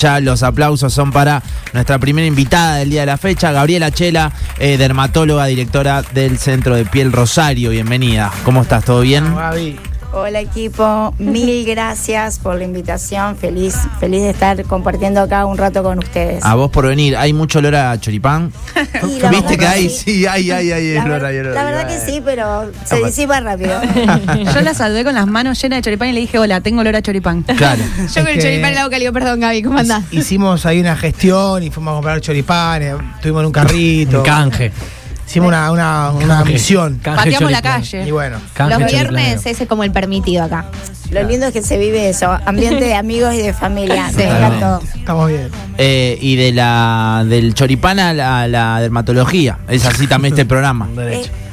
Ya los aplausos son para nuestra primera invitada del día de la fecha, Gabriela Chela, eh, dermatóloga, directora del Centro de Piel Rosario. Bienvenida. ¿Cómo estás? ¿Todo bien? Equipo, mil gracias por la invitación, feliz, feliz de estar compartiendo acá un rato con ustedes. A vos por venir, ¿hay mucho olor a choripán? ¿Viste que hay? Sí, hay, hay, hay, la, olor, olor. La verdad que sí, pero se disipa rápido. Yo la saludé con las manos llenas de choripán y le dije, hola, tengo olor a choripán. Claro. Yo con el choripán en la boca le digo, perdón Gaby, ¿cómo andás? Hicimos ahí una gestión y fuimos a comprar choripán, tuvimos en un carrito. Un canje. Hicimos una, una, una misión. Pateamos la calle. Y bueno. Los viernes ese es como el permitido acá. Lo lindo es que se vive eso, ambiente de amigos y de familia. Sí, Estamos bien. Eh, y de la del choripán a la, dermatología. Es así también este programa.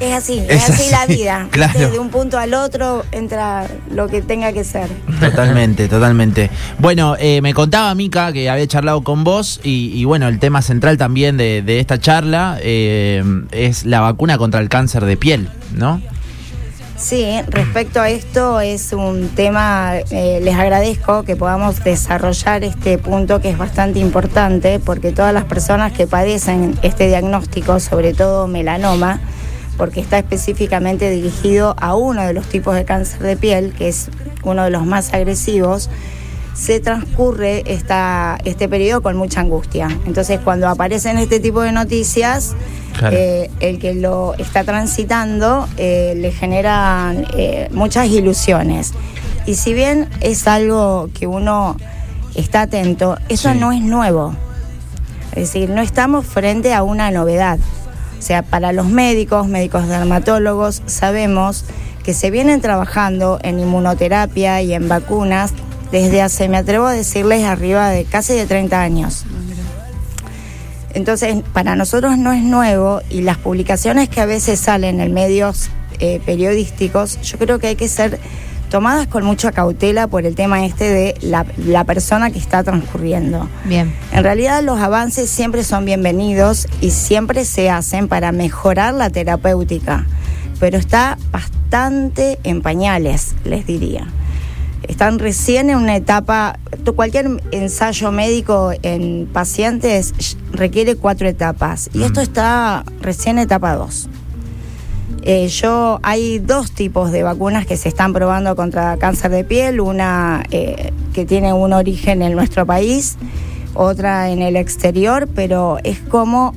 Es, así, es, así, la vida. Claro. De un punto al otro entra lo que tenga que ser. Totalmente, totalmente. Bueno, eh, me contaba Mica que había charlado con vos y, bueno, el tema central también de, esta charla eh, es la vacuna contra el cáncer de piel, ¿no? Sí, respecto a esto es un tema, eh, les agradezco que podamos desarrollar este punto que es bastante importante porque todas las personas que padecen este diagnóstico, sobre todo melanoma, porque está específicamente dirigido a uno de los tipos de cáncer de piel, que es uno de los más agresivos, se transcurre esta, este periodo con mucha angustia. Entonces, cuando aparecen este tipo de noticias, eh, el que lo está transitando eh, le genera eh, muchas ilusiones. Y si bien es algo que uno está atento, eso no es nuevo. Es decir, no estamos frente a una novedad. O sea, para los médicos, médicos dermatólogos, sabemos que se vienen trabajando en inmunoterapia y en vacunas desde hace, me atrevo a decirles, arriba de casi de 30 años. Entonces, para nosotros no es nuevo y las publicaciones que a veces salen en medios eh, periodísticos, yo creo que hay que ser tomadas con mucha cautela por el tema este de la, la, persona que está transcurriendo. Bien. En realidad los avances siempre son bienvenidos y siempre se hacen para mejorar la terapéutica, pero está bastante en pañales, les diría están recién en una etapa, cualquier ensayo médico en pacientes requiere cuatro etapas y esto está recién en etapa 2. Eh, yo hay dos tipos de vacunas que se están probando contra cáncer de piel, una eh, que tiene un origen en nuestro país, otra en el exterior, pero es como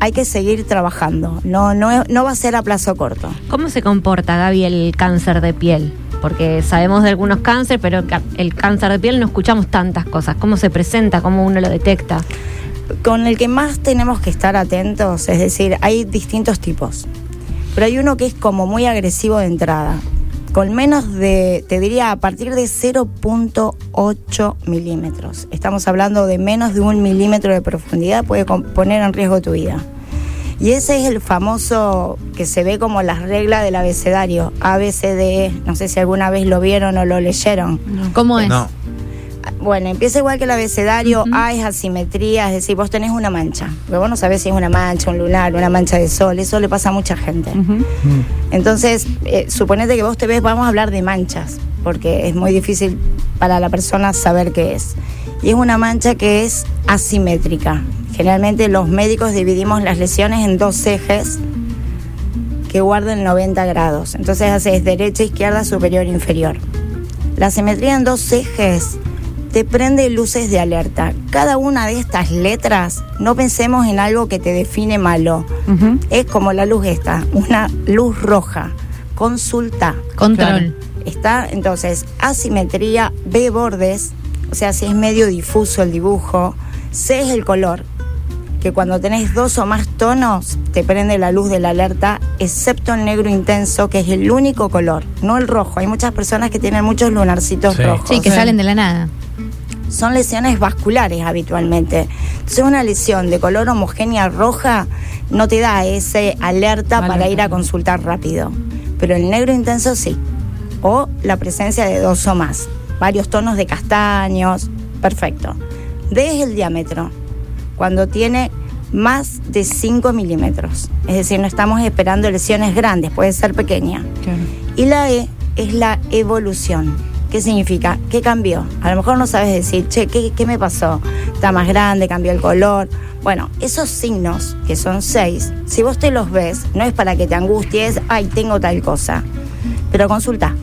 hay que seguir trabajando, no, no, no va a ser a plazo corto. ¿Cómo se comporta, Gaby, el cáncer de piel? Porque sabemos de algunos cánceres, pero el cáncer de piel no escuchamos tantas cosas. ¿Cómo se presenta? ¿Cómo uno lo detecta? Con el que más tenemos que estar atentos, es decir, hay distintos tipos, pero hay uno que es como muy agresivo de entrada, con menos de, te diría, a partir de 0.8 milímetros. Estamos hablando de menos de un milímetro de profundidad, puede poner en riesgo tu vida. Y ese es el famoso que se ve como las reglas del abecedario, ABCDE. No sé si alguna vez lo vieron o lo leyeron. ¿Cómo es? No. Bueno, empieza igual que el abecedario, A es asimetría, es decir, vos tenés una mancha. Pero vos no sabés si es una mancha, un lunar, una mancha de sol, eso le pasa a mucha gente. Entonces, eh, suponete que vos te ves, vamos a hablar de manchas, porque es muy difícil para la persona saber qué es. Y es una mancha que es asimétrica, Generalmente los médicos dividimos las lesiones en dos ejes que guardan 90 grados. Entonces haces derecha, izquierda, superior, inferior. La simetría en dos ejes te prende luces de alerta. Cada una de estas letras, no pensemos en algo que te define malo. Es como la luz esta, una luz roja. Consulta. Control. Está entonces asimetría, B bordes, o sea, si es medio difuso el dibujo, C es el color, que cuando tenés dos o más tonos te prende la luz de la alerta, excepto el negro intenso, que es el único color, no el rojo. Hay muchas personas que tienen muchos lunarcitos rojos. Sí, que salen de la nada. Son lesiones vasculares habitualmente. Entonces una lesión de color homogénea roja no te da ese alerta para ir a consultar rápido. Pero el negro intenso sí. O la presencia de dos o más. Varios tonos de castaños. Perfecto. D es el diámetro cuando tiene más de 5 milímetros. Es decir, no estamos esperando lesiones grandes, puede ser pequeña. Y la E es la evolución. ¿Qué significa? ¿Qué cambió? A lo mejor no sabes decir, che, ¿qué, qué me pasó? Está más grande, cambió el color. Bueno, esos signos, que son seis, si vos te los ves, no es para que te angusties, ay, tengo tal cosa. Pero consulta.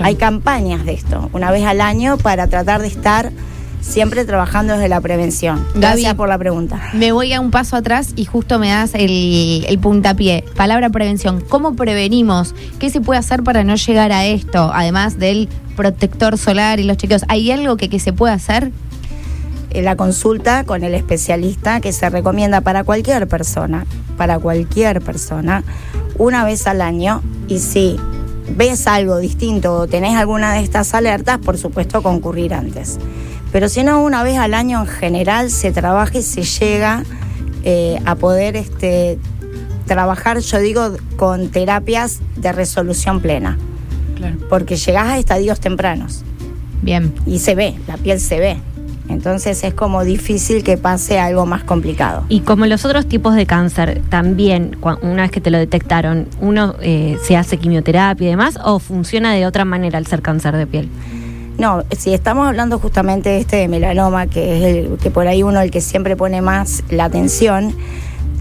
Hay campañas de esto, una vez al año, para tratar de estar siempre trabajando desde la prevención. Gracias por la pregunta. Me voy a un paso atrás y justo me das el, el puntapié. Palabra prevención. ¿Cómo prevenimos? ¿Qué se puede hacer para no llegar a esto? Además del protector solar y los chequeos. ¿Hay algo que, que se puede hacer? Eh, la consulta con el especialista que se recomienda para cualquier persona, para cualquier persona, una vez al año. Y si ves algo distinto o tenés alguna de estas alertas, por supuesto concurrir antes. Pero si no, una vez al año en general se trabaja y se llega eh, a poder este, trabajar, yo digo, con terapias de resolución plena. Claro. Porque llegás a estadios tempranos Bien. y se ve, la piel se ve. Entonces es como difícil que pase algo más complicado. Y como los otros tipos de cáncer, también, una vez que te lo detectaron, uno eh, se hace quimioterapia y demás, o funciona de otra manera al ser cáncer de piel. No, si estamos hablando justamente de este de melanoma, que es el que por ahí uno el que siempre pone más la atención,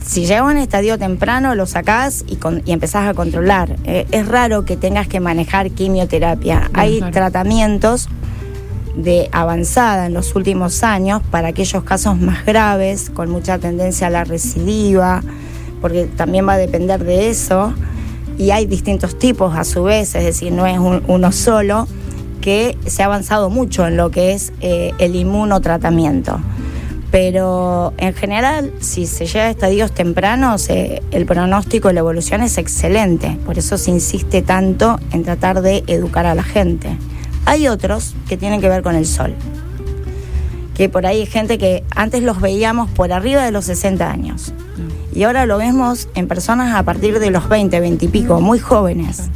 si llega a un estadio temprano lo sacás y, con- y empezás a controlar. Eh, es raro que tengas que manejar quimioterapia. Hay claro. tratamientos de avanzada en los últimos años para aquellos casos más graves, con mucha tendencia a la recidiva, porque también va a depender de eso. Y hay distintos tipos a su vez, es decir, no es un- uno solo, que se ha avanzado mucho en lo que es eh, el inmunotratamiento. Pero en general, si se llega a estadios tempranos, eh, el pronóstico y la evolución es excelente. Por eso se insiste tanto en tratar de educar a la gente. Hay otros que tienen que ver con el sol. Que por ahí hay gente que antes los veíamos por arriba de los 60 años. Y ahora lo vemos en personas a partir de los 20, 20 y pico, muy jóvenes.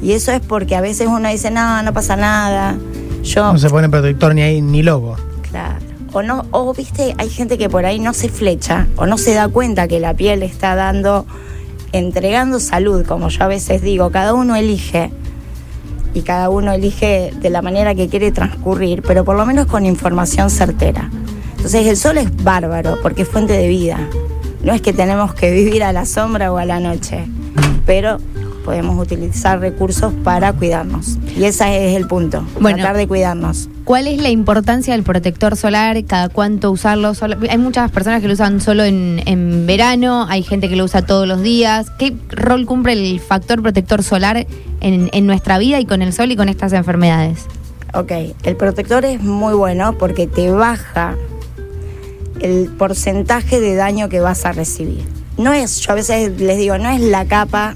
Y eso es porque a veces uno dice, no, no pasa nada. Yo, No se pone protector ni ahí ni logo. Claro. O no, o viste, hay gente que por ahí no se flecha o no se da cuenta que la piel está dando, entregando salud, como yo a veces digo, cada uno elige y cada uno elige de la manera que quiere transcurrir, pero por lo menos con información certera. Entonces el sol es bárbaro porque es fuente de vida. No es que tenemos que vivir a la sombra o a la noche, pero podemos utilizar recursos para cuidarnos. Y ese es el punto, Bueno. tratar de cuidarnos. ¿Cuál es la importancia del protector solar? ¿Cada cuánto usarlo? Solo- Hay muchas personas que lo usan solo en, en verano, hay gente que lo usa todos los días. ¿Qué rol cumple el factor protector solar en, nuestra vida y con el sol y con estas enfermedades? Ok, el protector es muy bueno porque te baja el porcentaje de daño que vas a recibir. No es, yo a veces les digo, no es la capa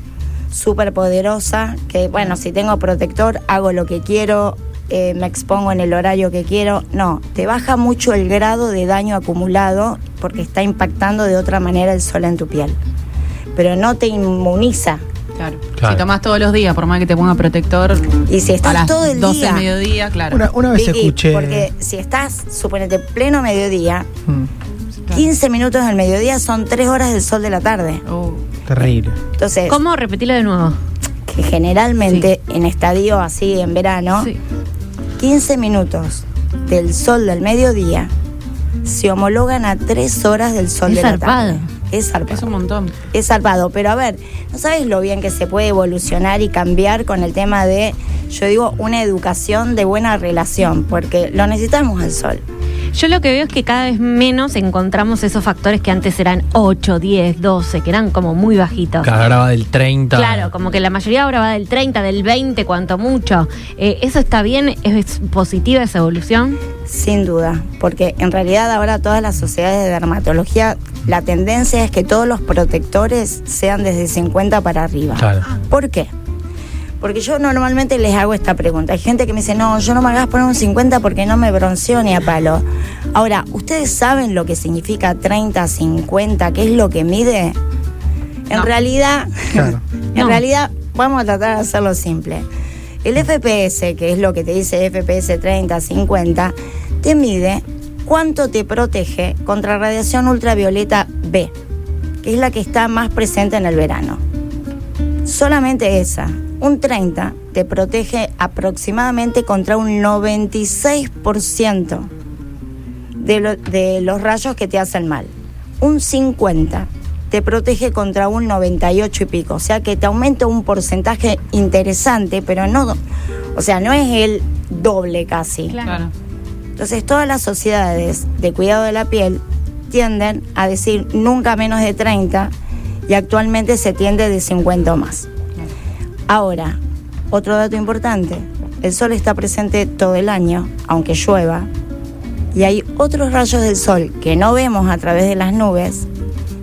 súper poderosa que, bueno, si tengo protector, hago lo que quiero, eh, me expongo en el horario que quiero. No, te baja mucho el grado de daño acumulado porque está impactando de otra manera el sol en tu piel. Pero no te inmuniza. Claro. Claro. Si tomás todos los días, por más que te ponga protector. Y si estás a las todo el 12 día- mediodía, claro. Una, una vez Vicky, escuché. Porque si estás, suponete, pleno mediodía, Mm, 15 minutos del mediodía son 3 horas del sol de la tarde. Oh, terrible. Entonces, ¿Cómo? Repetilo de nuevo. que generalmente en estadio así en verano, sí. 15 minutos del sol del mediodía se homologan a 3 horas del sol Es de la tarde. Es zarpado. Es un montón. Es salvado, pero a ver, no sabes lo bien que se puede evolucionar y cambiar con el tema de, yo digo, una educación de buena relación, porque lo necesitamos el sol. Yo lo que veo es que cada vez menos encontramos esos factores que antes eran 8, 10, 12, que eran como muy bajitos. Que ahora va del 30. Claro, como que la mayoría ahora va del 30, del 20, cuanto mucho. Eh, ¿Eso está bien? ¿Es positiva esa evolución? Sin duda, porque en realidad ahora todas las sociedades de dermatología, la tendencia es que todos los protectores sean desde 50 para arriba. Claro. ¿Por qué? Porque yo normalmente les hago esta pregunta. Hay gente que me dice, no, yo no me hagas poner un 50 porque no me bronceo ni a palo. Ahora, ¿ustedes saben lo que significa 30, 50? ¿Qué es lo que mide? En No. realidad, Claro. en No. realidad, vamos a tratar de hacerlo simple. El FPS, que es lo que te dice FPS 30, 50, te mide cuánto te protege contra radiación ultravioleta B, que es la que está más presente en el verano. Solamente esa. Un 30 te protege aproximadamente contra un 96% de, lo- de los rayos que te hacen mal. Un 50 te protege contra un 98 y pico. O sea que te aumenta un porcentaje interesante, pero no, o sea, no es el doble casi. Claro. Entonces todas las sociedades de cuidado de la piel tienden a decir nunca menos de 30 y actualmente se tiende de 50 o más. Ahora, otro dato importante, el sol está presente todo el año, aunque llueva, y hay otros rayos del sol que no vemos a través de las nubes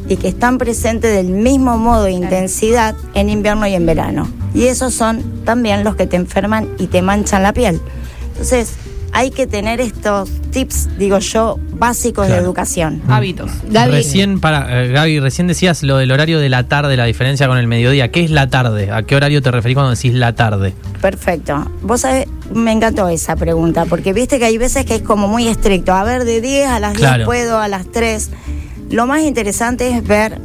y que están presentes del mismo modo de intensidad en invierno y en verano. Y esos son también los que te enferman y te manchan la piel. Entonces, hay que tener estos tips, digo yo, básicos de educación. Hábitos. Gaby, Recién, para, eh, Gaby, recién decías lo del horario de la tarde, la diferencia con el mediodía. ¿Qué es la tarde? ¿A qué horario te referís cuando decís la tarde? Perfecto. Vos sabés, me encantó esa pregunta, porque viste que hay veces que es como muy estricto. A ver, de 10 a las 10 Claro. puedo, a las 3. Lo más interesante es ver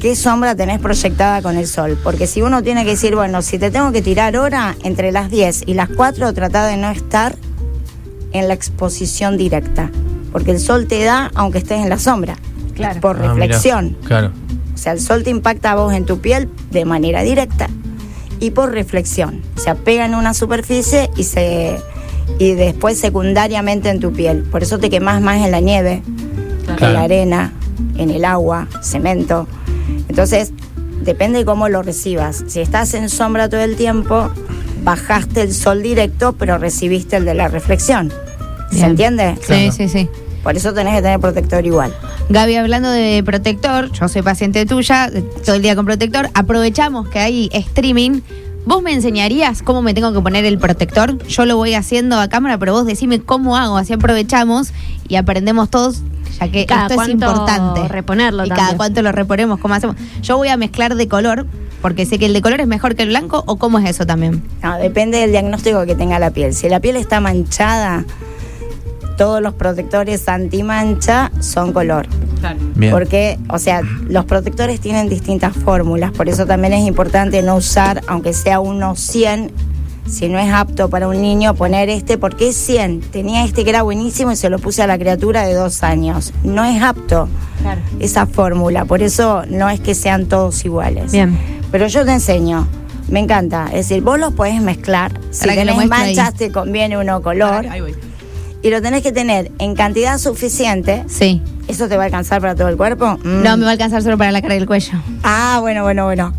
qué sombra tenés proyectada con el sol. Porque si uno tiene que decir, bueno, si te tengo que tirar hora, entre las 10 y las 4, trata de no estar en la exposición directa. Porque el sol te da aunque estés en la sombra. Claro. Por Ah, mirá. reflexión. Claro. O sea, el sol te impacta a vos en tu piel de manera directa y por reflexión. O sea, pega en una superficie y se y después secundariamente en tu piel. Por eso te quemas más en la nieve, en Claro. la arena, en el agua, cemento. Entonces, depende de cómo lo recibas. Si estás en sombra todo el tiempo, bajaste el sol directo, pero recibiste el de la reflexión. ¿Se Bien. entiende? Sí, sí, sí. Por eso tenés que tener protector igual. Gaby, hablando de protector, yo soy paciente tuya, todo el día con protector. Aprovechamos que hay streaming. ¿Vos me enseñarías cómo me tengo que poner el protector? Yo lo voy haciendo a cámara, pero vos decime cómo hago, así aprovechamos y aprendemos todos, ya que Cada esto es importante. reponerlo Y también. cada cuánto lo reponemos, cómo hacemos. Yo voy a mezclar de color, porque sé que el de color es mejor que el blanco, o cómo es eso también. No, depende del diagnóstico que tenga la piel. Si la piel está manchada, todos los protectores antimancha son color. Claro. Bien. Porque, o sea, los protectores tienen distintas fórmulas, por eso también es importante no usar, aunque sea uno 100, si no es apto para un niño, poner este, porque es 100. Tenía este que era buenísimo y se lo puse a la criatura de dos años. No es apto Claro. esa fórmula, por eso no es que sean todos iguales. Bien. Pero yo te enseño. Me encanta. Es decir, vos los podés mezclar. Si tenés muestre ahí. manchas, te conviene uno color. Ahí voy. Y lo tenés que tener en cantidad suficiente. Sí. ¿Eso te va a alcanzar para todo el cuerpo? Mm. No, me va a alcanzar solo para la cara y el cuello. Ah, bueno, bueno, bueno.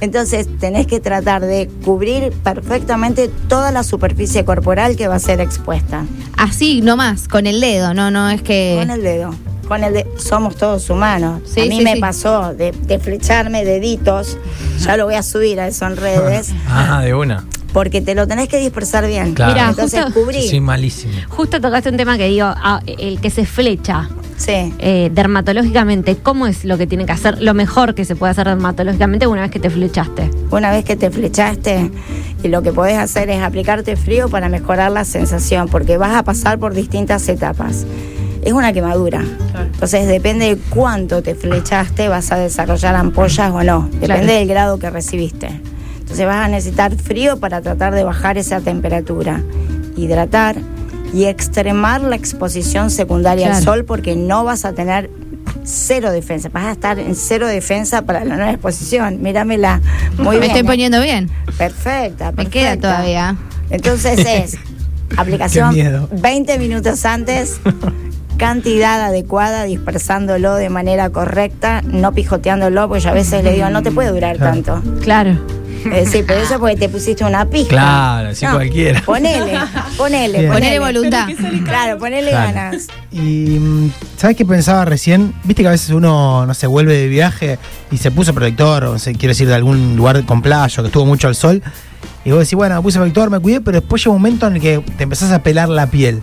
Entonces tenés que tratar de cubrir perfectamente toda la superficie corporal que va a ser expuesta. Así, nomás, con el dedo, no, no es que... Con el dedo. Con el de- somos todos humanos. Sí, a mí sí, me sí. pasó de, de flecharme deditos. Ya lo voy a subir a eso en redes. Ah, de una. Porque te lo tenés que dispersar bien. Claro. Mira, Entonces justo- cubrí. Soy malísimo. Justo tocaste un tema que digo, ah, el que se flecha Sí. eh, dermatológicamente, ¿cómo es lo que tiene que hacer? Lo mejor que se puede hacer dermatológicamente una vez que te flechaste. Una vez que te flechaste, y lo que podés hacer es aplicarte frío para mejorar la sensación, porque vas a pasar por distintas etapas. Es una quemadura. Claro. Entonces depende de cuánto te flechaste, vas a desarrollar ampollas o no. Depende Claro. del grado que recibiste. Entonces vas a necesitar frío para tratar de bajar esa temperatura. Hidratar y extremar la exposición secundaria al sol porque no vas a tener cero defensa. Vas a estar en cero defensa para la nueva exposición. Míramela. Muy me bien. estoy ¿eh? poniendo bien. Perfecta, Me queda todavía. Entonces es aplicación Qué miedo. 20 minutos antes, cantidad adecuada, dispersándolo de manera correcta, no pijoteándolo, porque yo a veces le digo, no te puede durar Claro. tanto. Claro. Es decir, pero eso porque te pusiste una pija. Claro, así cualquiera. Ponele, ponele, Bien. Ponele voluntad. Claro, ponele Claro. ganas. Y mm, ¿sabes qué pensaba recién? Viste que a veces uno, no sé, vuelve de viaje y se puso protector, o se quiere decir de algún lugar con playa, o que estuvo mucho al sol. Y vos decís, bueno, me puse protector, me cuidé, pero después llega un momento en el que te empezás a pelar la piel.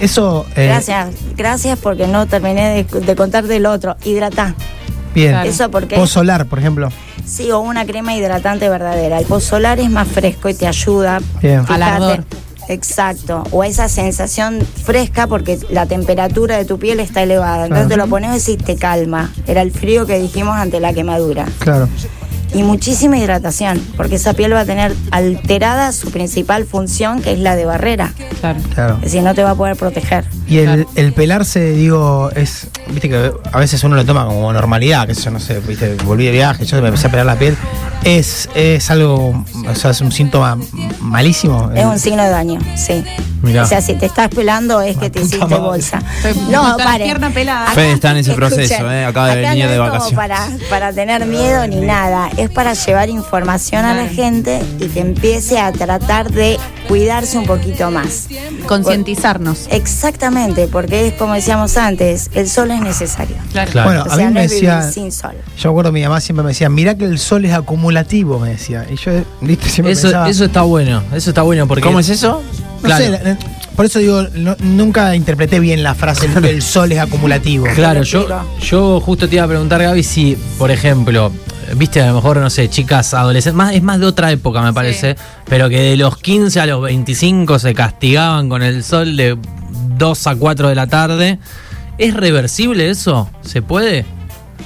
Eso. eh, Gracias, gracias porque no terminé de, de contarte el otro. Hidratá. Bien. Claro. Eso porque Post solar, por ejemplo. Sí, o una crema hidratante verdadera. El post solar es más fresco y te ayuda. Bien. Fíjate. Al ardor. Exacto, o esa sensación fresca porque la temperatura de tu piel está elevada. Entonces Claro. te lo pones y te calma. Era el frío que dijimos ante la quemadura. Claro. y muchísima hidratación, porque esa piel va a tener alterada su principal función, que es la de barrera. Claro. Claro. Es decir, no te va a poder proteger. Y el, el pelarse, digo, es. Viste que a veces uno lo toma como normalidad, que yo no sé, viste, volví de viaje, yo me empecé a pelar la piel. Es, es algo, o sea, es un síntoma malísimo. Es un signo de daño, sí. Mirá. O sea, si te estás pelando es que te hiciste madre. bolsa. Estoy- No, pare. pierna pelada. Fede está en ese proceso, Escuchen, eh, acaba de venir no de es como vacaciones. Para, para tener miedo ni nada, es para llevar información a la gente y que empiece a tratar de cuidarse un poquito más. Concientizarnos. Exactamente, porque es como decíamos antes, el sol es necesario. Claro. Claro. Bueno, O a sea, mí no me es vivir decía. sin sol. Yo recuerdo mi mamá siempre me decía, mirá que el sol es acumulativo, me decía. Y yo, viste, siempre Eso, pensaba. eso está bueno, eso está bueno porque... ¿Cómo es eso? No claro. sé, la- por eso digo, no- nunca interpreté bien la frase el, el sol es acumulativo. Claro, yo, yo justo te iba a preguntar, Gaby, si, por ejemplo, viste, a lo mejor, no sé, chicas adolescentes, más, es más de otra época, me parece, pero que de los 15 a los 25 se castigaban con el sol de 2 a 4 de la tarde. ¿Es reversible eso? ¿Se puede?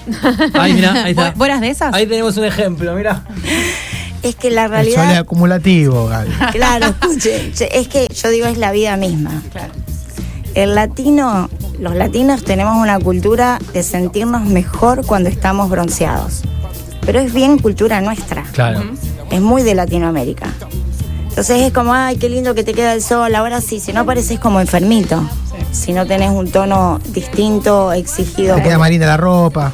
Ay, mira, ahí está. ¿Vos- vos eras de esas? Ahí tenemos un ejemplo, mira. Es que la El sol es realidad, acumulativo, Gaby. claro, escuche, es que yo digo es la vida misma. El latino, los latinos tenemos una cultura de sentirnos mejor cuando estamos bronceados. Pero es bien cultura nuestra. Claro. Es muy de Latinoamérica. Entonces es como, ay, qué lindo que te queda el sol. Ahora sí, si no pareces como enfermito. Si no tenés un tono distinto, exigido. Te queda más linda la ropa.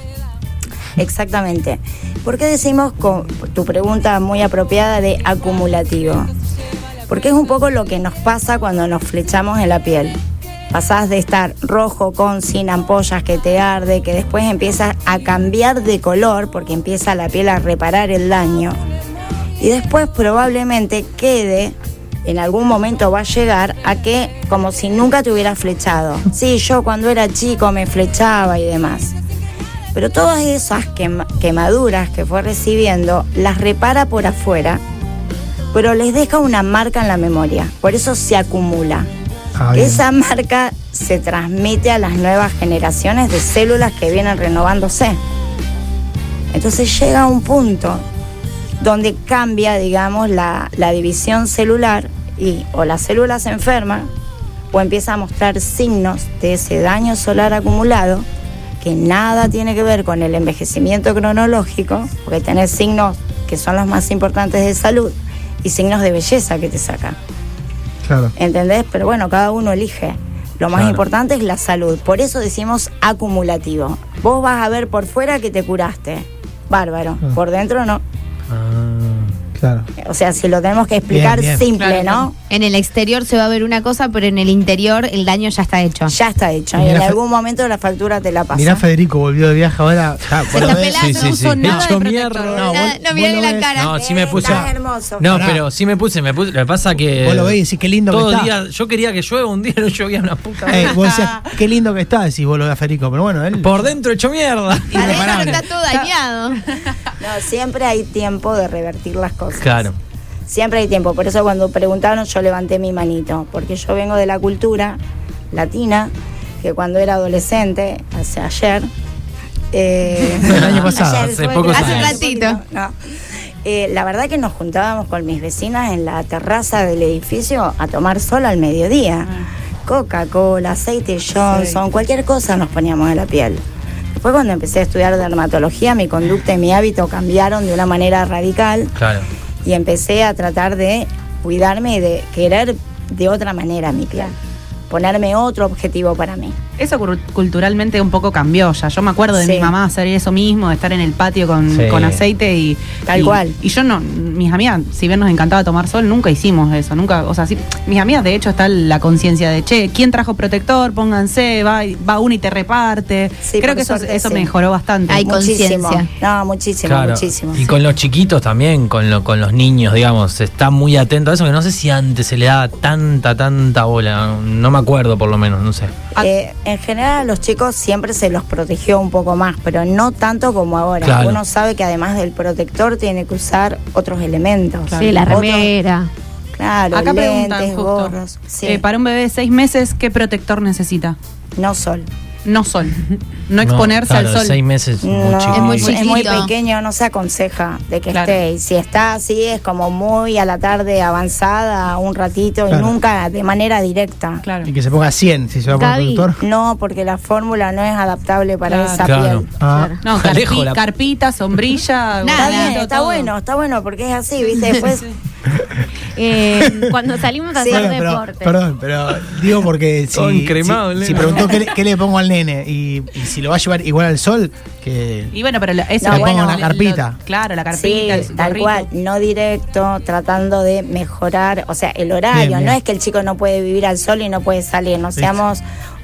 Exactamente. ¿Por qué decimos, con tu pregunta muy apropiada, de acumulativo? Porque es un poco lo que nos pasa cuando nos flechamos en la piel. Pasás de estar rojo con sin ampollas que te arde, que después empiezas a cambiar de color porque empieza la piel a reparar el daño. Y después probablemente quede, en algún momento va a llegar a que como si nunca te hubieras flechado. Sí, yo cuando era chico me flechaba y demás. Pero todas esas quema- quemaduras que fue recibiendo las repara por afuera, pero les deja una marca en la memoria. Por eso se acumula. Ah, esa marca se transmite a las nuevas generaciones de células que vienen renovándose. Entonces llega un punto donde cambia, digamos, la, la división celular y o la célula se enferma o empieza a mostrar signos de ese daño solar acumulado que nada tiene que ver con el envejecimiento cronológico, porque tenés signos que son los más importantes de salud y signos de belleza que te sacan. Claro. ¿Entendés? Pero bueno, cada uno elige. Lo más Claro. importante es la salud. Por eso decimos acumulativo. Vos vas a ver por fuera que te curaste. Bárbaro. Ah. Por dentro no. Claro. O sea, si lo tenemos que explicar Bien, bien. simple, Claro, ¿no? En el exterior se va a ver una cosa, pero en el interior el daño ya está hecho. Ya está hecho. Y Y en algún momento la factura te la pasa. Mirá, Federico volvió de viaje ahora. Se está pelando, sí, sí, no sí. usó nada Hecho mierda. No, No, no mirá la ves. cara. No, sí me puse. Está hermoso. No, Pará. pero sí me puse, me puse. Lo que pasa que. Vos lo ves y decís, qué lindo que todo está. día, Yo quería que llueva un día, no llovía una puta. Eh, vos decías, qué lindo que está, decís vos lo de Federico. Pero bueno, él. Por dentro hecho mierda. Adentro está todo dañado. No, siempre hay tiempo de revertir las cosas. Claro. Siempre hay tiempo. Por eso cuando preguntaron yo levanté mi manito. Porque yo vengo de la cultura latina, que cuando era adolescente, hace ayer... eh, El año pasado, ayer hace un ratito. No. Eh, la verdad que nos juntábamos con mis vecinas en la terraza del edificio a tomar sol al mediodía. Coca-Cola, aceite Johnson, cualquier cosa nos poníamos en la piel. Después cuando empecé a estudiar dermatología, mi conducta y mi hábito cambiaron de una manera radical Claro. Y empecé a tratar de cuidarme y de querer de otra manera mi piel. Ponerme otro objetivo para mí. Eso culturalmente un poco cambió ya. Yo me acuerdo de Sí. mi mamá hacer eso mismo, de estar en el patio con, Sí. con aceite y. Tal y- cual. Y yo no, mis amigas, si bien nos encantaba tomar sol, nunca hicimos eso. Nunca, o sea, sí, mis amigas de hecho está la conciencia de, che, ¿quién trajo protector? Pónganse, va, va uno y te reparte. Sí, Creo que eso, suerte, eso sí. mejoró bastante. Hay muchísimo. conciencia. No, muchísimo, Claro. muchísimo. Y con los chiquitos también, con, lo- con los niños, digamos, se está muy atento a eso, que no sé si antes se le daba tanta, tanta bola. No me acuerdo por lo menos, no sé. Eh, en general a los chicos siempre se los protegió un poco más, pero no tanto como ahora. Claro. Uno sabe que además del protector tiene que usar otros elementos. Sí, la Otros- remera. claro, Acá preguntan lentes, justo. gorros. Sí, eh, para un bebé de seis meses, ¿qué protector necesita? no sol. No sol. No exponerse claro, al sol. Seis meses. No. Es muy es muy chiquito. pequeño, no se aconseja de que Claro. esté. Y si está así, es como muy a la tarde avanzada, un ratito, Claro. y nunca de manera directa. Claro. Y que se ponga 100 si se va a poner Gaby. productor. No, porque la fórmula no es adaptable para Claro. esa Claro. piel. Ah, No, Alejo carpi- la- carpita, sombrilla. Nada. Está bien, está bueno, está bueno, porque es así, ¿viste? Después, Eh, cuando salimos a Sí. hacer pero, deporte. perdón, pero digo porque si, si, el si preguntó qué, le- qué le pongo al nene y, y si lo va a llevar igual al sol, que Y bueno, pero la- eso No, bueno. pongo una carpita. claro, la sí, carpita, el tal gorrito. cual, no directo, tratando de mejorar, o sea, el horario. Bien, bien. No es que el chico no puede vivir al sol y no puede salir, no Sí. seamos,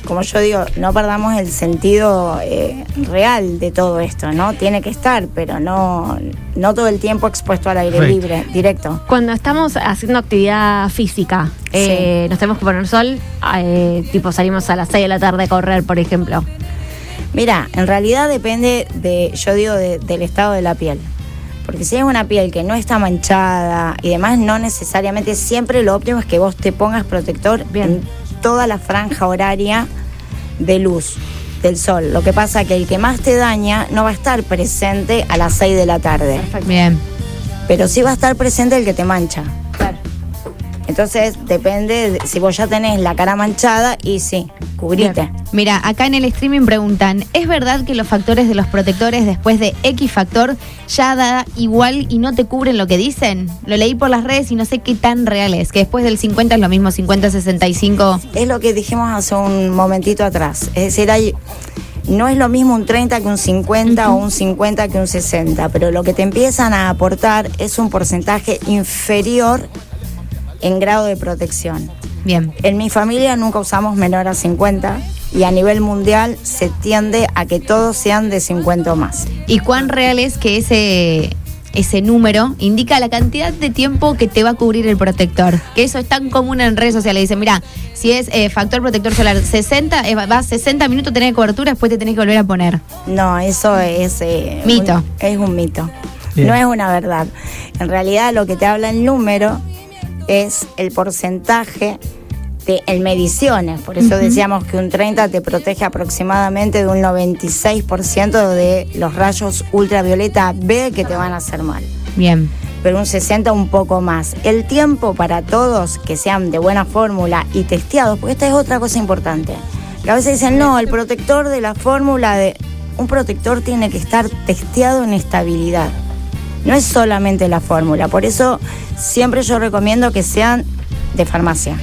como yo digo, no perdamos el sentido eh, real de todo esto, ¿no? Tiene que estar, pero no, no todo el tiempo expuesto al aire Perfecto. libre, directo. Cuando estamos haciendo actividad física, eh, nos tenemos que poner sol, eh, tipo salimos a las 6 de la tarde a correr, por ejemplo. Mira, en realidad depende de, yo digo, de- del estado de la piel. Porque si es una piel que no está manchada y demás, no necesariamente siempre lo óptimo es que vos te pongas protector Bien. en toda la franja horaria de luz del sol. Lo que pasa que el que más te daña no va a estar presente a las 6 de la tarde, Bien. pero sí va a estar presente el que te mancha. Entonces depende de- si vos ya tenés la cara manchada y sí, cubrite. Mira, acá en el streaming preguntan, ¿es verdad que los factores de los protectores después de X factor ya da igual y no te cubren lo que dicen? Lo leí por las redes y no sé qué tan real es, que después del 50 es lo mismo, 50-65. Es lo que dijimos hace un momentito atrás. Es decir, hay, no es lo mismo un 30 que un 50 o un 50 que un 60, pero lo que te empiezan a aportar es un porcentaje inferior en grado de protección. Bien. En mi familia nunca usamos menor a 50 y a nivel mundial se tiende a que todos sean de 50 o más. ¿Y cuán real es que ese, ese número indica la cantidad de tiempo que te va a cubrir el protector? Que eso es tan común en redes sociales. Dicen, mira, si es eh, factor protector solar 60, eh, vas 60 minutos a tener cobertura, después te tenés que volver a poner. No, eso es... eh, Mito. un- es un mito. Bien. No es una verdad. En realidad lo que te habla el número es el porcentaje de, en mediciones. Por eso decíamos que un 30 te protege aproximadamente de un 96% de los rayos ultravioleta B que te van a hacer mal. Bien. Pero un 60 un poco más. El tiempo para todos que sean de buena fórmula y testeados, porque esta es otra cosa importante. Que a veces dicen, no, el protector de la fórmula de... Un protector tiene que estar testeado en estabilidad. No es solamente la fórmula. Por eso siempre yo recomiendo que sean de farmacia.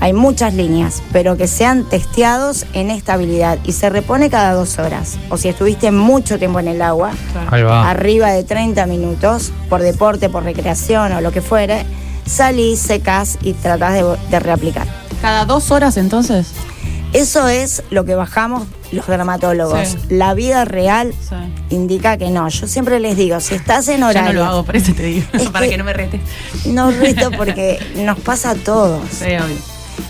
Hay muchas líneas, pero que sean testeados en estabilidad y se repone cada dos horas. O si estuviste mucho tiempo en el agua, Ahí va. arriba de 30 minutos, por deporte, por recreación o lo que fuere, salís, secás y tratás de, de reaplicar. Cada dos horas entonces. Eso es lo que bajamos los dermatólogos. Sí. La vida real Sí. indica que no. Yo siempre les digo, si estás en Yo horario... no lo hago, por eso te digo. Es para que- que no me retes. No reto porque nos pasa a todos. Sí, obvio.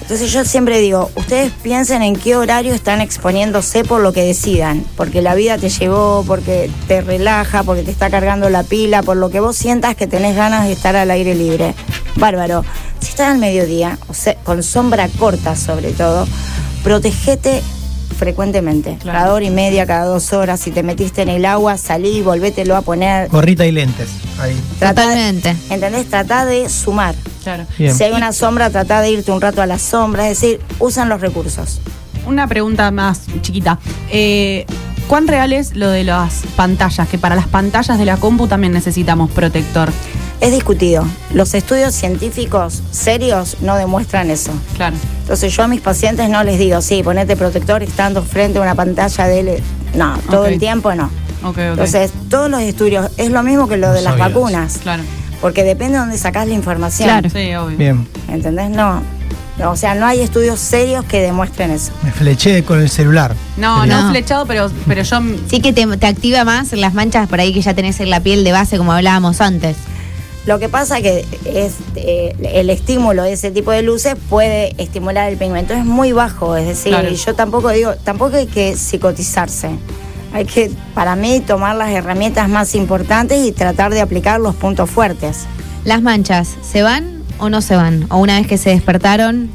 Entonces yo siempre digo, ustedes piensen en qué horario están exponiéndose por lo que decidan, porque la vida te llevó, porque te relaja, porque te está cargando la pila, por lo que vos sientas que tenés ganas de estar al aire libre. Bárbaro. Si estás al mediodía, o sea, con sombra corta sobre todo, protegete frecuentemente, Claro. cada hora y media, cada dos horas, si te metiste en el agua, salí, volvételo a poner. gorrita y lentes. Ahí. Trata de- Totalmente. ¿Entendés? Trata de sumar. Claro. Bien. Si hay una sombra, trata de irte un rato a la sombra, es decir, usan los recursos. Una pregunta más chiquita. Eh, ¿Cuán real es lo de las pantallas? Que para las pantallas de la compu también necesitamos protector. Es discutido. Los estudios científicos serios no demuestran eso. Claro. Entonces yo a mis pacientes no les digo, sí, ponete protector estando frente a una pantalla de LED. No, todo el tiempo no. Ok, ok. Entonces, todos los estudios, es lo mismo que lo No de las vacunas, claro. porque depende de dónde sacás la información. Claro. Sí, obvio. Bien. ¿Entendés? No. No, O sea, no hay estudios serios que demuestren eso. Me fleché con el celular. No, no, No. flechado, pero, pero yo. Sí que te, te activa más las manchas por ahí que ya tenés en la piel de base, como hablábamos antes. Lo que pasa que es eh, el estímulo de ese tipo de luces puede estimular el pigmento. Es muy bajo, es decir, Claro. yo tampoco digo, tampoco hay que psicotizarse. Hay que, para mí, tomar las herramientas más importantes y tratar de aplicar los puntos fuertes. ¿Las manchas se van o no se van? ¿O una vez que se despertaron,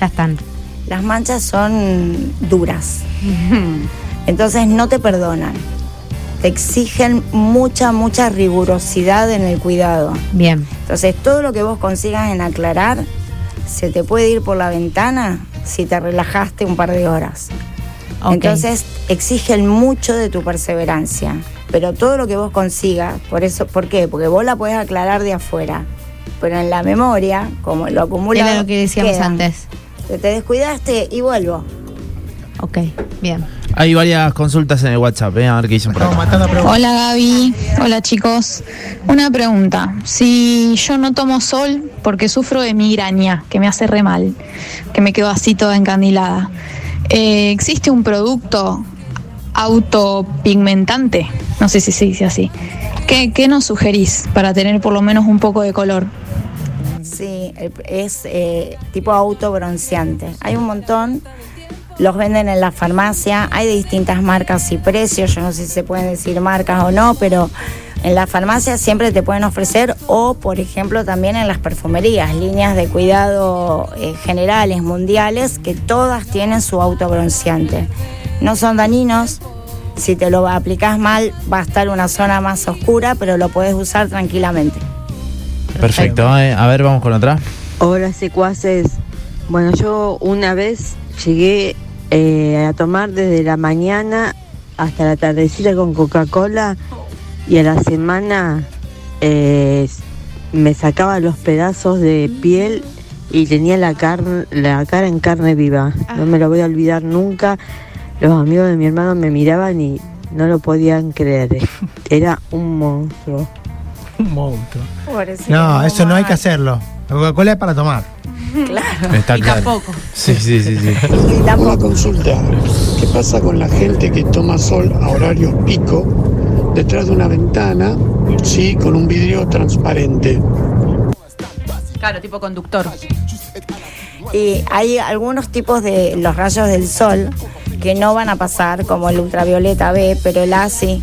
ya están? las manchas son duras. Entonces no te perdonan. Te exigen mucha, mucha rigurosidad en el cuidado. Bien. Entonces todo lo que vos consigas en aclarar se te puede ir por la ventana si te relajaste un par de horas. Ok. Entonces exigen mucho de tu perseverancia. Pero todo lo que vos consigas, por eso, ¿por qué? Porque vos la podés aclarar de afuera. Pero en la memoria, como lo acumulas. Era lo que decíamos antes. Te descuidaste y vuelvo. Ok, bien. Hay varias consultas en el WhatsApp, ¿eh? a ver qué dicen por acá. Hola Gaby, hola chicos. Una pregunta, si yo no tomo sol porque sufro de migraña, que me hace re mal, que me quedo así toda encandilada, eh, ¿existe un producto autopigmentante? No sé si se dice así. ¿Qué, qué nos sugerís para tener por lo menos un poco de color? Sí, es eh, tipo autobronceante. Hay un montón, los venden en la farmacia, hay de distintas marcas y precios, yo no sé si se pueden decir marcas o no, pero en la farmacia siempre te pueden ofrecer o, por ejemplo, también en las perfumerías, líneas de cuidado eh, generales, mundiales, que todas tienen su autobronceante. No son dañinos. Si te lo aplicas mal, va a estar una zona más oscura, pero lo puedes usar tranquilamente. Perfecto, eh. a ver, vamos con otra. Hola secuaces. Bueno, yo una vez llegué eh, a tomar desde la mañana hasta la tardecita con Coca-Cola y a la semana eh, me sacaba los pedazos de piel y tenía la, carne, la cara en carne viva. No me lo voy a olvidar nunca. Los amigos de mi hermano me miraban y no lo podían creer. Era un monstruo. Un monstruo. Pobrecito, No, eso no hay que hacerlo. La Coca-Cola es para tomar. Está Y claro. tampoco. Sí, sí, sí, sí. Y Una consulta. ¿Qué pasa con la gente que toma sol a horarios pico detrás de una ventana, sí, con un vidrio transparente? Claro, tipo conductor. Y hay algunos tipos de los rayos del sol que no van a pasar, como el ultravioleta B, pero el A sí.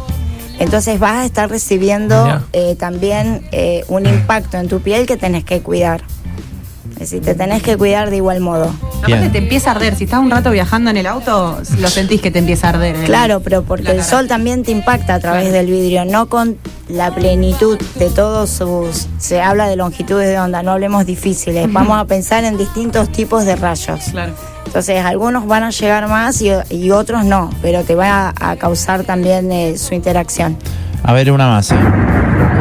Entonces vas a estar recibiendo eh, también eh, un impacto en tu piel que tenés que cuidar. Es decir, te tenés que cuidar de igual modo. Aparte te empieza a arder. Si estás un rato viajando en el auto, lo sentís que te empieza a arder. el- Claro, pero porque el sol también te impacta a través Claro. del vidrio, no con la plenitud de todos sus... Se habla de longitudes de onda, no hablemos difíciles. Vamos a pensar en distintos tipos de rayos. Claro. Entonces, algunos van a llegar más y, y otros no, pero te va a, a causar también eh, su interacción. A ver, una más.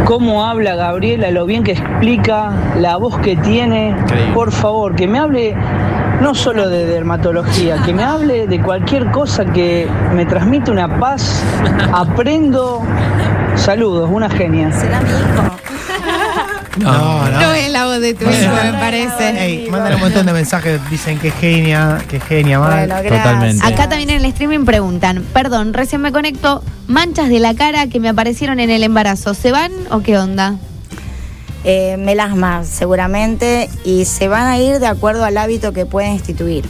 Cómo habla Gabriela, lo bien que explica, la voz que tiene. Increíble. Por favor, que me hable no solo de dermatología, que me hable de cualquier cosa que me transmite una paz. Aprendo. Saludos, una genia. ¿Será mi hijo? No, no. No es la voz de tu hijo, me parece. Ey, mandan un montón de mensajes, dicen que genia, que genia, mal. Bueno. Totalmente. Acá también en el streaming preguntan, perdón, recién me conecto, manchas de la cara que me aparecieron en el embarazo, ¿se van o qué onda? Eh, melasma, seguramente, y se van a ir de acuerdo al hábito que pueden instituir.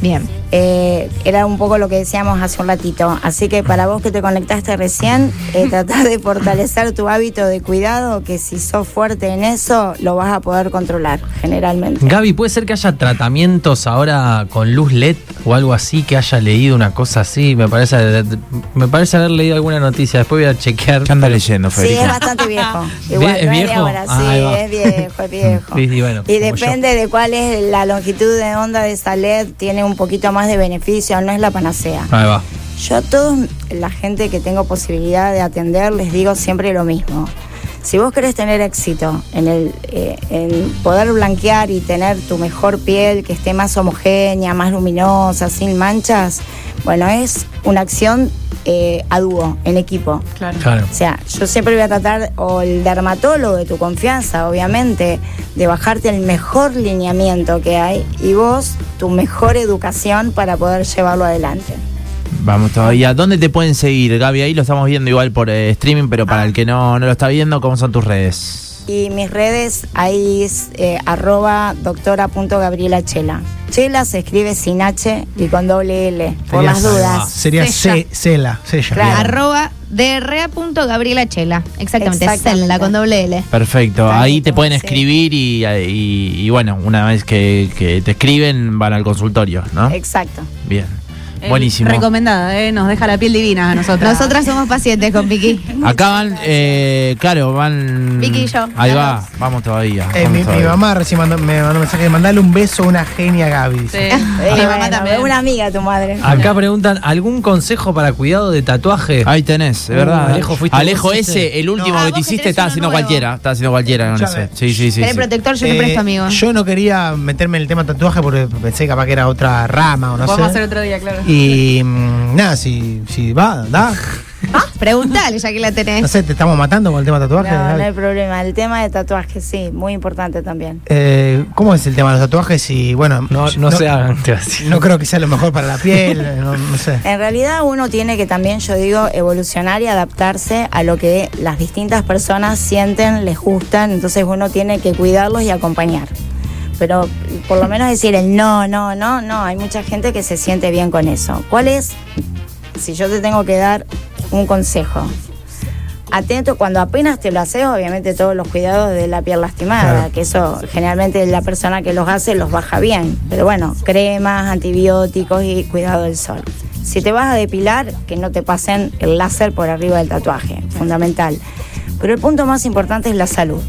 Bien. Eh, era un poco lo que decíamos hace un ratito. Así que para vos que te conectaste recién, eh, tratar de fortalecer tu hábito de cuidado, que si sos fuerte en eso, lo vas a poder controlar, generalmente. Gaby, ¿puede ser que haya tratamientos ahora con luz LED o algo así, que haya leído una cosa así? Me parece, me parece haber leído alguna noticia, después voy a chequear. ¿Qué anda leyendo, Sí, Federica? es bastante viejo. ¿Es Igual, no es de viejo? ahora, sí, es viejo, es viejo. Y, y bueno, Y yo. depende de cuál es la longitud de onda de esa LED, tiene un poquito más de beneficio, no es la panacea. Ahí va. Yo a toda la gente que tengo posibilidad de atender les digo siempre lo mismo. Si vos querés tener éxito en, el, eh, en poder blanquear y tener tu mejor piel, que esté más homogénea, más luminosa, sin manchas, bueno, es una acción eh, a dúo, en equipo. Claro. Claro. O sea, yo siempre voy a tratar, o el dermatólogo de tu confianza, obviamente, de bajarte el mejor lineamiento que hay y vos tu mejor educación para poder llevarlo adelante. Vamos todavía. ¿Dónde te pueden seguir, Gaby? Ahí lo estamos viendo igual por eh, streaming, pero para el que no, no lo está viendo, ¿cómo son tus redes? Y mis redes, ahí es eh, arroba doctora.gabriela Chela. Chela se escribe sin H y con doble L, por Sería- las dudas. Sería Sella. ce- Cela, Sella. Claro. Arroba De rea.gabriela Chela. Exactamente, Exactamente. Zelda con doble L. Perfecto, ahí te pueden sí. escribir y, y- y bueno, una vez que, que te escriben van al consultorio, ¿no? Exacto. Bien, buenísimo. Recomendada, ¿eh? Nos deja la piel divina a nosotros. Nosotras somos pacientes con Vicky. Acá van, eh, claro, van... Vicky y yo, Ahí va, vamos todavía. Eh, vamos mi, mi todavía. mamá recién mandó, me mandó un mensaje de mandarle un beso a una genia Gaby. Sí. Eh, Mi mamá también. Una amiga tu madre. Acá preguntan, ¿algún consejo para cuidado de tatuaje? Ahí tenés, de Uh, verdad. Alejo, fuiste Alejo ese, el último No. que Ah, te hiciste, uno haciendo nuevo. cualquiera. Está haciendo cualquiera con Escuchame. ese. Sí, sí, sí. Tenés sí. protector, yo te Eh, presto, amigo. Yo no quería meterme en el tema tatuaje porque pensé capaz que era otra rama o no sé. hacer otro día, claro. Y mm, nada, si, si va, da. Preguntale ya que la tenés. No sé, te estamos matando con el tema tatuaje. No, Gaby? no hay problema. El tema de tatuajes, sí, muy importante también. Eh, ¿Cómo es el tema de los tatuajes? Y bueno, No, no, se hagan. decir. No creo que sea lo mejor para la piel, no, no sé. En realidad uno tiene que también, yo digo, evolucionar y adaptarse a lo que las distintas personas sienten, les gustan, entonces uno tiene que cuidarlos y acompañar. Pero por lo menos decir el no, no, no, no, hay mucha gente que se siente bien con eso. ¿Cuál es, si yo te tengo que dar un consejo? Atento, cuando apenas te lo haces, obviamente todos los cuidados de la piel lastimada, Claro. que eso generalmente la persona que los hace los baja bien. Pero bueno, cremas, antibióticos y cuidado del sol. Si te vas a depilar, que no te pasen el láser por arriba del tatuaje, fundamental. Pero el punto más importante es la salud.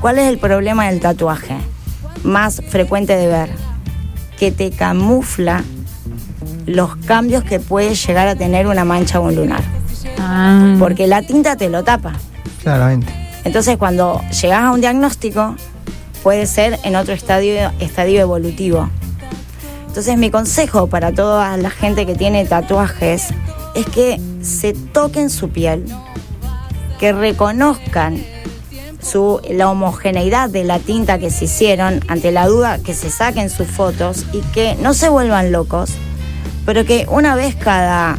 ¿Cuál es el problema del tatuaje? Más frecuente de ver, que te camufla los cambios que puede llegar a tener una mancha o un lunar. Ah. Porque la tinta te lo tapa. Claramente. Entonces, cuando llegas a un diagnóstico, puede ser en otro estadio, estadio evolutivo. Entonces, mi consejo para toda la gente que tiene tatuajes es que se toquen su piel, que reconozcan su, la homogeneidad de la tinta que se hicieron, ante la duda que se saquen sus fotos y que no se vuelvan locos, pero que una vez cada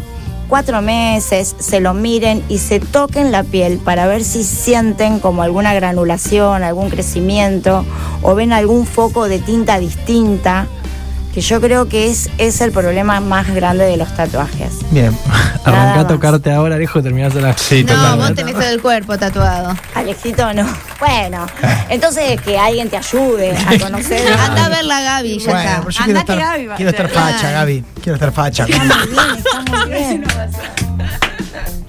cuatro meses se lo miren y se toquen la piel para ver si sienten como alguna granulación, algún crecimiento o ven algún foco de tinta distinta, que yo creo que es, es el problema más grande de los tatuajes. Bien. Arrancá a tocarte ahora, Alejo, terminás la. Sí, No, vos tenés todo el cuerpo tatuado. Alejito no. Bueno, entonces que alguien te ayude a conocer. Anda a ver la Gaby, ya Bueno, está. yo quiero Andá que estar, Gaby va- quiero estar facha, Gaby. Quiero estar facha. Está muy bien, está muy bien.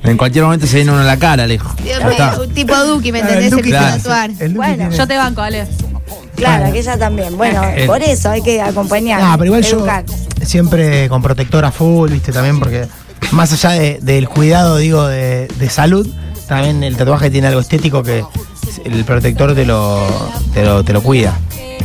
En cualquier momento se viene uno en la cara, Alejo. Dios mío, un tipo Duki, ¿me Ah, el entendés? Se Duki tiene- tatuar. El Duki Bueno, tiene- Yo te banco, Ale. Claro, aquella también. Bueno, El- por eso hay que acompañar. No, pero igual educar. yo siempre con protector a full, viste, también porque más allá de- del cuidado, digo, de, de salud, también el tatuaje tiene algo estético que el protector te lo, te lo, te lo cuida.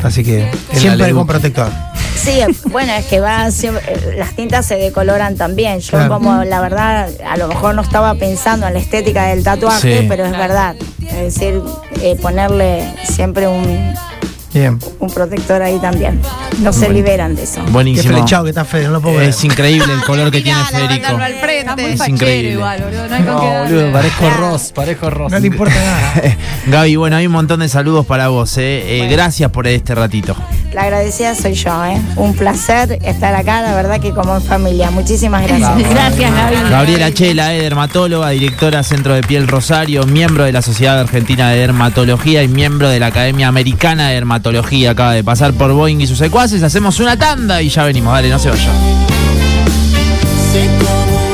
Así que El siempre con protector. Sí, bueno, es que va siempre- eh, las tintas se decoloran también. Yo Claro. como la verdad, a lo mejor no estaba pensando en la estética del tatuaje, Sí. pero es verdad. Es decir, eh, ponerle siempre un, Bien. un protector ahí también. No se liberan de eso. Qué Buenísimo. flechado que está Fede, no lo puedo creer. Es increíble el color que tiene Federico. Es increíble. igual, boludo. No hay con No, qué darle. boludo, parezco Ross, parezco Ross. No le importa nada. Gaby, bueno, hay un montón de saludos para vos. eh. Eh, Gracias por este ratito. La agradecida soy yo, ¿eh? Un placer estar acá, la verdad que como en familia. Muchísimas gracias. Gracias, Gaby. Gabriela Chela, eh, dermatóloga, directora Centro de Piel Rosario, miembro de la Sociedad Argentina de Dermatología y miembro de la Academia Americana de Dermatología. Acaba de pasar por Boeing y sus secuaces. Hacemos una tanda y ya venimos. Dale, no se vayan.